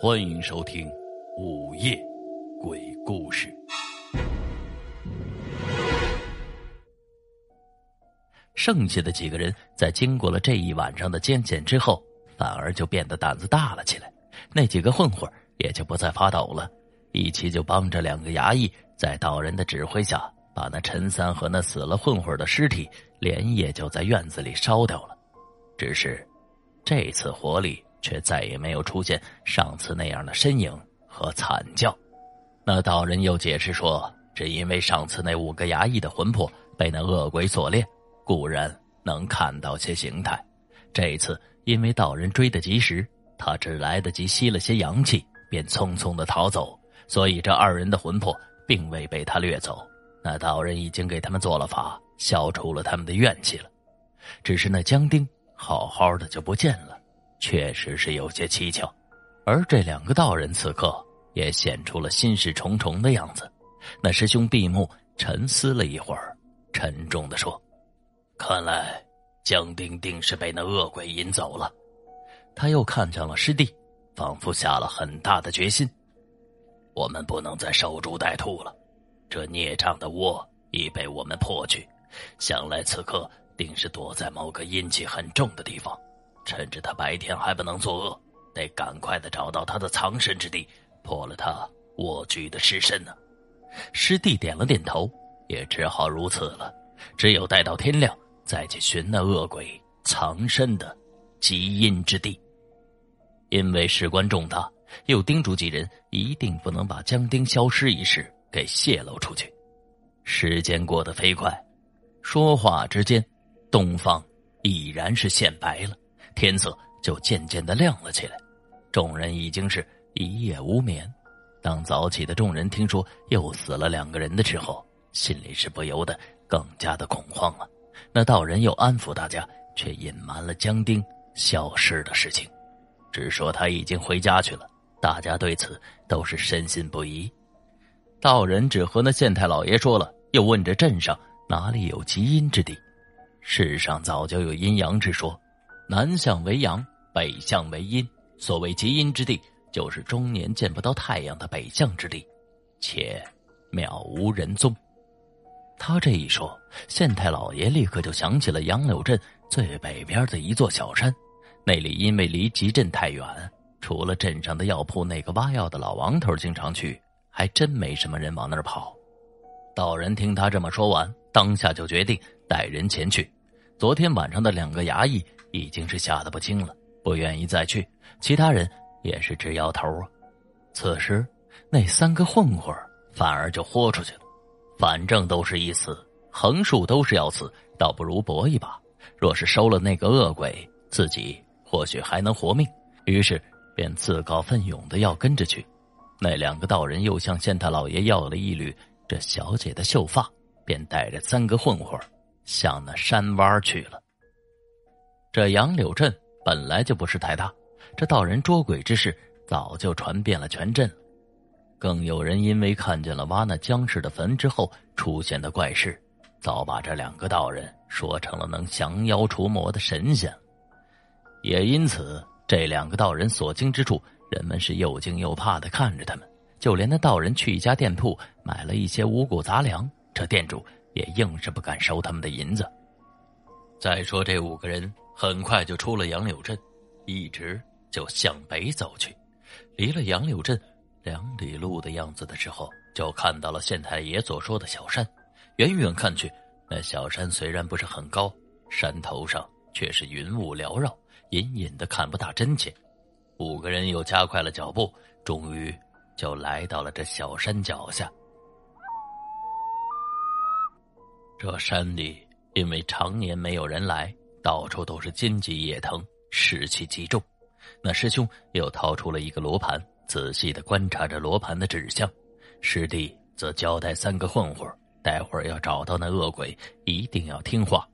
欢迎收听《午夜鬼故事》。剩下的几个人在经过了这一晚上的艰险之后，反而就变得胆子大了起来。那几个混混也就不再发抖了，一起就帮着两个衙役，在道人的指挥下，把那陈三和那死了混混的尸体连夜就在院子里烧掉了。只是，这次火里。却再也没有出现上次那样的身影和惨叫。那道人又解释说，只因为上次那五个衙役的魂魄被那恶鬼所炼，固然能看到些形态。这次因为道人追得及时，他只来得及吸了些阳气，便匆匆的逃走，所以这二人的魂魄并未被他掠走。那道人已经给他们做了法，消除了他们的怨气了。只是那姜丁好好的就不见了。确实是有些蹊跷，而这两个道人此刻也显出了心事重重的样子。那师兄闭目沉思了一会儿，沉重的说：“看来江丁定是被那恶鬼引走了。”他又看向了师弟，仿佛下了很大的决心：“我们不能再守株待兔了，这孽障的窝已被我们破去，想来此刻定是躲在某个阴气很重的地方。”趁着他白天还不能作恶，得赶快的找到他的藏身之地，破了他蜗居的尸身呢。师弟点了点头，也只好如此了。只有待到天亮，再去寻那恶鬼藏身的极阴之地。因为事关重大，又叮嘱几人一定不能把江丁消失一事给泄露出去。时间过得飞快，说话之间，东方已然是现白了。天色就渐渐的亮了起来，众人已经是一夜无眠。当早起的众人听说又死了两个人的时候，心里是不由得更加的恐慌了。那道人又安抚大家，却隐瞒了江丁消失的事情，只说他已经回家去了。大家对此都是深信不疑。道人只和那县太老爷说了，又问这镇上哪里有极阴之地。世上早就有阴阳之说。南向为阳，北向为阴。所谓极阴之地，就是终年见不到太阳的北向之地，且渺无人踪。他这一说，县太老爷立刻就想起了杨柳镇最北边的一座小山，那里因为离集镇太远，除了镇上的药铺那个挖药的老王头经常去，还真没什么人往那儿跑。道人听他这么说完，当下就决定带人前去。昨天晚上的两个衙役。已经是吓得不轻了，不愿意再去。其他人也是直摇头啊。此时，那三个混混反而就豁出去了，反正都是一死，横竖都是要死，倒不如搏一把。若是收了那个恶鬼，自己或许还能活命。于是便自告奋勇的要跟着去。那两个道人又向县太老爷要了一缕这小姐的秀发，便带着三个混混向那山洼去了。这杨柳镇本来就不是太大，这道人捉鬼之事早就传遍了全镇，更有人因为看见了挖那僵尸的坟之后出现的怪事，早把这两个道人说成了能降妖除魔的神仙，也因此这两个道人所经之处，人们是又惊又怕的看着他们，就连那道人去一家店铺买了一些五谷杂粮，这店主也硬是不敢收他们的银子。再说这五个人。很快就出了杨柳镇，一直就向北走去。离了杨柳镇两里路的样子的时候，就看到了县太爷所说的小山。远远看去，那小山虽然不是很高，山头上却是云雾缭绕，隐隐的看不大真切。五个人又加快了脚步，终于就来到了这小山脚下。这山里因为常年没有人来。到处都是荆棘叶藤，湿气极重。那师兄又掏出了一个罗盘，仔细的观察着罗盘的指向。师弟则交代三个混混，待会儿要找到那恶鬼，一定要听话，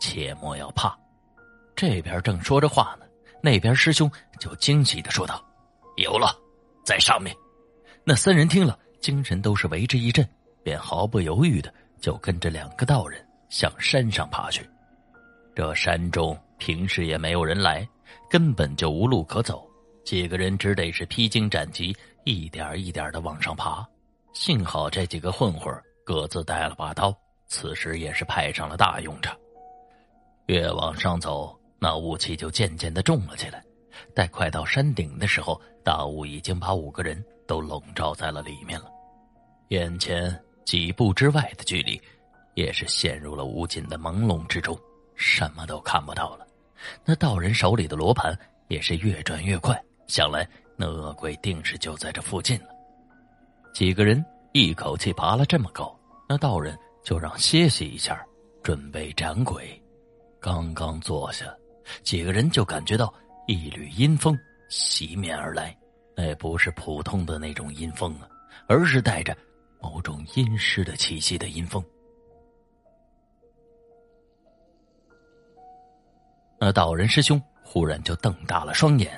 切莫要怕。这边正说着话呢，那边师兄就惊喜的说道：“有了，在上面。”那三人听了，精神都是为之一振，便毫不犹豫的就跟着两个道人向山上爬去。这山中平时也没有人来，根本就无路可走。几个人只得是披荆斩棘，一点一点的往上爬。幸好这几个混混各自带了把刀，此时也是派上了大用场。越往上走，那雾气就渐渐的重了起来。待快到山顶的时候，大雾已经把五个人都笼罩在了里面了。眼前几步之外的距离，也是陷入了无尽的朦胧之中，什么都看不到了。那道人手里的罗盘也是越转越快，想来那恶鬼定是就在这附近了。几个人一口气爬了这么高，那道人就让歇息一下，准备斩鬼。刚刚坐下，几个人就感觉到一缕阴风袭面而来。那不是普通的那种阴风啊，而是带着某种阴湿的气息的阴风。那道人师兄忽然就瞪大了双眼，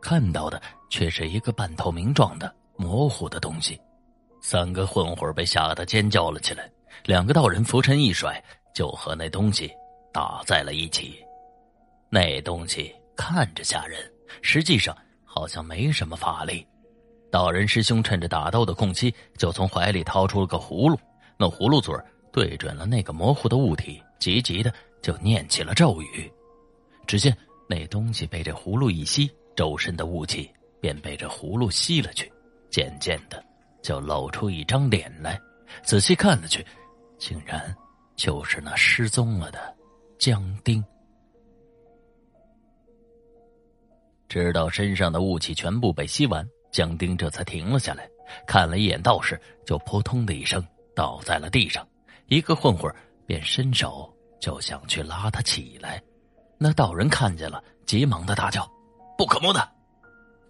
看到的却是一个半透明状的模糊的东西。三个混混被吓得尖叫了起来，两个道人拂尘一甩，就和那东西。打在了一起，那东西看着吓人，实际上好像没什么法力。道人师兄趁着打斗的空隙，就从怀里掏出了个葫芦，那葫芦嘴对准了那个模糊的物体，急急的就念起了咒语。只见那东西被这葫芦一吸，周身的雾气便被这葫芦吸了去，渐渐的就露出一张脸来。仔细看了去，竟然就是那失踪了的。江丁直到身上的雾气全部被吸完，江丁这才停了下来，看了一眼道士，就扑通的一声倒在了地上。一个混混便伸手就想去拉他起来，那道人看见了，急忙的大叫：“不可摸的！”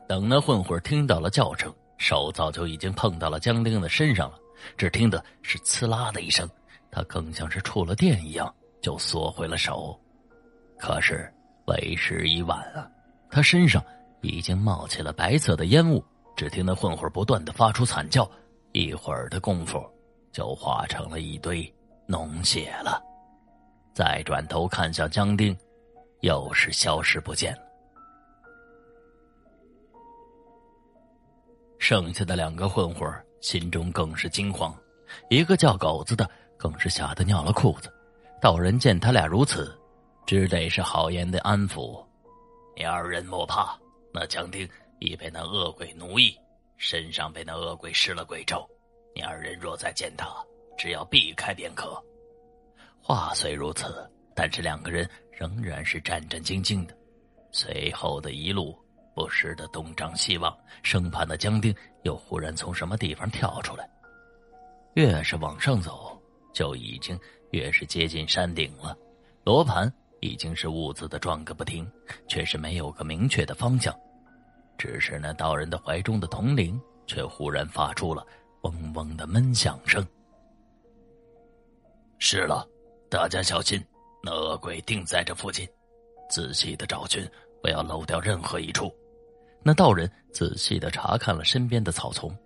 等那混混听到了叫声，手早就已经碰到了江丁的身上了，只听得是“呲啦”的一声，他更像是触了电一样。就缩回了手，可是为时已晚啊！他身上已经冒起了白色的烟雾，只听那混混不断的发出惨叫，一会儿的功夫就化成了一堆脓血了。再转头看向江丁，又是消失不见了。剩下的两个混混心中更是惊慌，一个叫狗子的更是吓得尿了裤子。道人见他俩如此，只得是好言的安抚：“你二人莫怕，那江丁已被那恶鬼奴役，身上被那恶鬼施了鬼咒。你二人若再见他，只要避开便可。”话虽如此，但是两个人仍然是战战兢兢的。随后的一路不时的东张西望，生怕那江丁又忽然从什么地方跳出来。越是往上走，就已经。越是接近山顶了，罗盘已经是兀自的转个不停，却是没有个明确的方向。只是那道人的怀中的铜铃却忽然发出了嗡嗡的闷响声。是了，大家小心，那恶鬼定在这附近，仔细的找寻，不要漏掉任何一处。那道人仔细的查看了身边的草丛，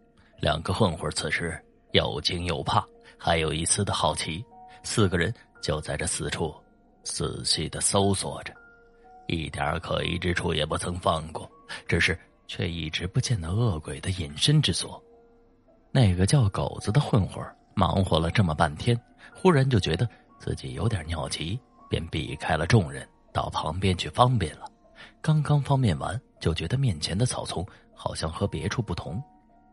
两个混混此时又惊又怕，还有一丝的好奇。四个人就在这四处仔细的搜索着，一点可疑之处也不曾放过，只是却一直不见那恶鬼的隐身之所。那个叫狗子的混混忙活了这么半天，忽然就觉得自己有点尿急，便避开了众人，到旁边去方便了。刚刚方便完，就觉得面前的草丛好像和别处不同，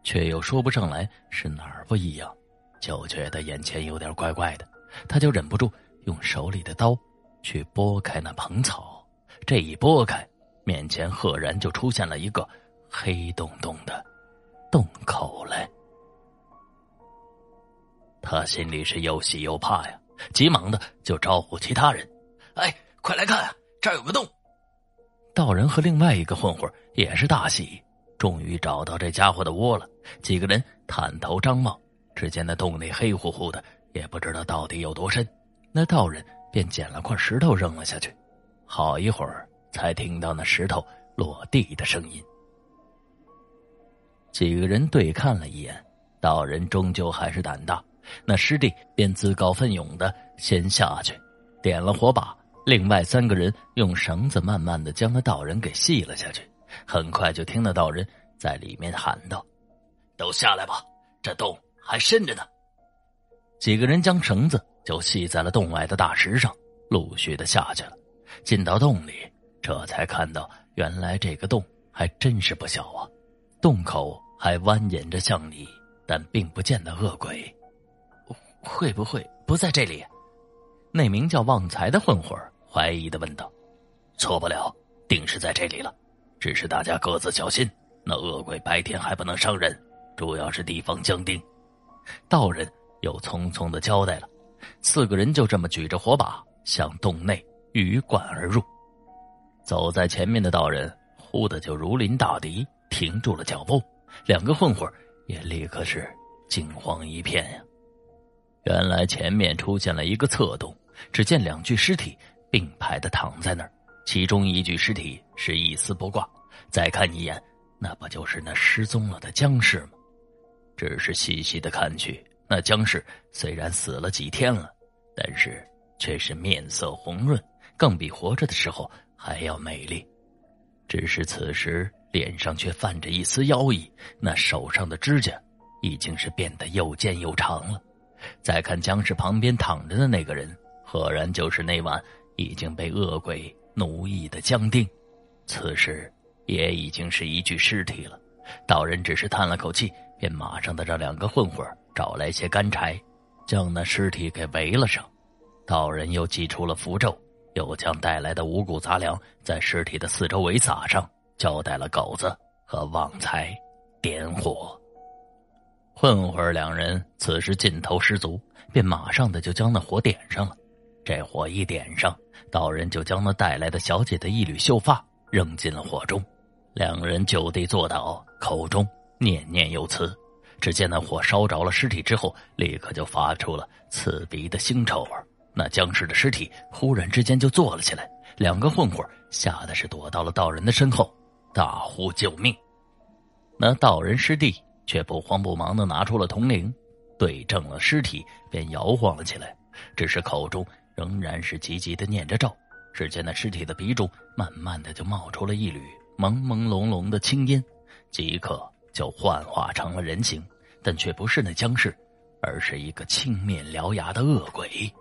却又说不上来是哪儿不一样，就觉得眼前有点怪怪的。他就忍不住用手里的刀去拨开那蓬草，这一拨开，面前赫然就出现了一个黑洞洞的洞口来。他心里是又喜又怕呀，急忙的就招呼其他人：“哎，快来看啊，这儿有个洞！”道人和另外一个混混也是大喜，终于找到这家伙的窝了。几个人探头张望，只见那洞内黑乎乎的。也不知道到底有多深，那道人便捡了块石头扔了下去，好一会儿才听到那石头落地的声音。几个人对看了一眼，道人终究还是胆大，那师弟便自告奋勇的先下去，点了火把，另外三个人用绳子慢慢的将那道人给系了下去，很快就听得到人在里面喊道：“都下来吧，这洞还深着呢。”几个人将绳子就系在了洞外的大石上，陆续的下去了。进到洞里，这才看到，原来这个洞还真是不小啊！洞口还蜿蜒着向里，但并不见得恶鬼。会不会不在这里？那名叫旺财的混混怀疑的问道：“错不了，定是在这里了。只是大家各自小心，那恶鬼白天还不能伤人，主要是地方僵定。”道人又匆匆的交代了。四个人就这么举着火把向洞内鱼贯而入。走在前面的道人忽的就如临大敌，停住了脚步。两个混混也立刻是惊慌一片呀。原来前面出现了一个侧洞，只见两具尸体并排的躺在那儿，其中一具尸体是一丝不挂。再看一眼，那不就是那失踪了的僵尸吗？只是细细的看去，那僵尸虽然死了几天了，但是却是面色红润，更比活着的时候还要美丽。只是此时脸上却泛着一丝妖异，那手上的指甲已经是变得又尖又长了。再看僵尸旁边躺着的那个人，赫然就是那晚已经被恶鬼奴役的江定，此时也已经是一具尸体了。道人只是叹了口气，便马上的让两个混混找来些干柴，将那尸体给围了上。道人又祭出了符咒，又将带来的五谷杂粮在尸体的四周围撒上，交代了狗子和旺财点火。混混两人此时劲头十足，便马上的就将那火点上了。这火一点上，道人就将那带来的小姐的一缕秀发扔进了火中。两人就地坐倒，口中念念有词。只见那火烧着了尸体之后，立刻就发出了刺鼻的腥臭味。那僵尸的尸体忽然之间就坐了起来，两个混混吓得是躲到了道人的身后，大呼救命。那道人师弟。却不慌不忙的拿出了铜铃，对正了尸体，便摇晃了起来。只是口中仍然是急急的念着咒。只见那尸体的鼻中慢慢的就冒出了一缕朦朦胧胧的青烟，即刻就幻化成了人形，但却不是那僵尸，而是一个青面獠牙的恶鬼。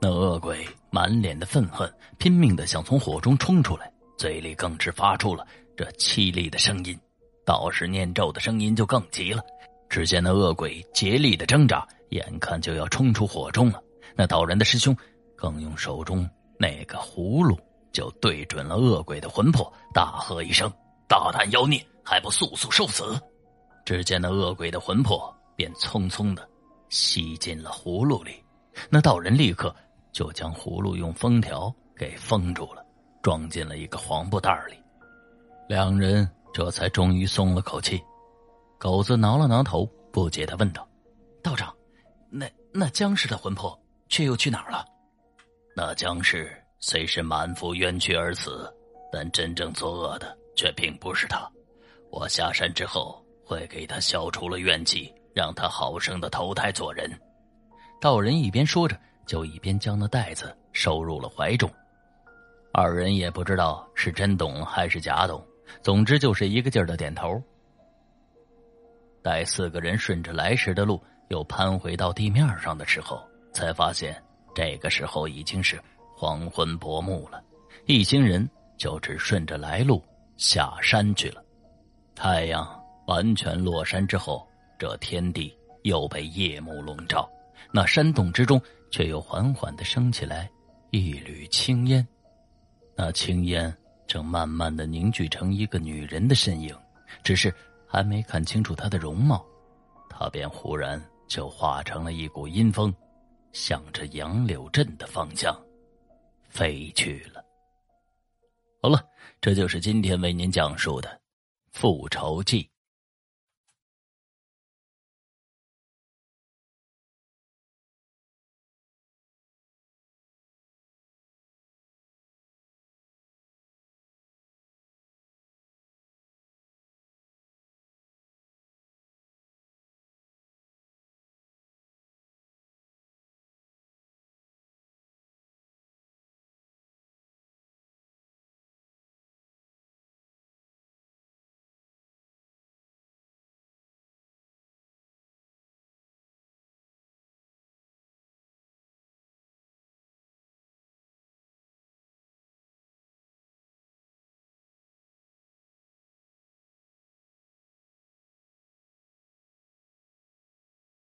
那恶鬼满脸的愤恨，拼命的想从火中冲出来，嘴里更是发出了这凄厉的声音。道士念咒的声音就更急了，只见那恶鬼竭力的挣扎，眼看就要冲出火中了。那道人的师兄更用手中那个葫芦就对准了恶鬼的魂魄，大喝一声：“大胆妖孽，还不速速受死！”只见那恶鬼的魂魄便匆匆的吸进了葫芦里，那道人立刻就将葫芦用封条给封住了，装进了一个黄布袋里。两人。这才终于松了口气，狗子挠了挠头，不解的问道：“道长，那那僵尸的魂魄却又去哪儿了？”那僵尸虽是满腹冤屈而死，但真正作恶的却并不是他。我下山之后会给他消除了怨气，让他好生的投胎做人。道人一边说着，就一边将那袋子收入了怀中。二人也不知道是真懂还是假懂。总之就是一个劲儿的点头。待四个人顺着来时的路又攀回到地面上的时候，才发现这个时候已经是黄昏薄暮了。一行人就只顺着来路下山去了。太阳完全落山之后，这天地又被夜幕笼罩，那山洞之中却又缓缓的升起来一缕青烟。那青烟。正慢慢的凝聚成一个女人的身影，只是还没看清楚她的容貌，她便忽然就化成了一股阴风，向着杨柳镇的方向飞去了。好了，这就是今天为您讲述的《复仇记》。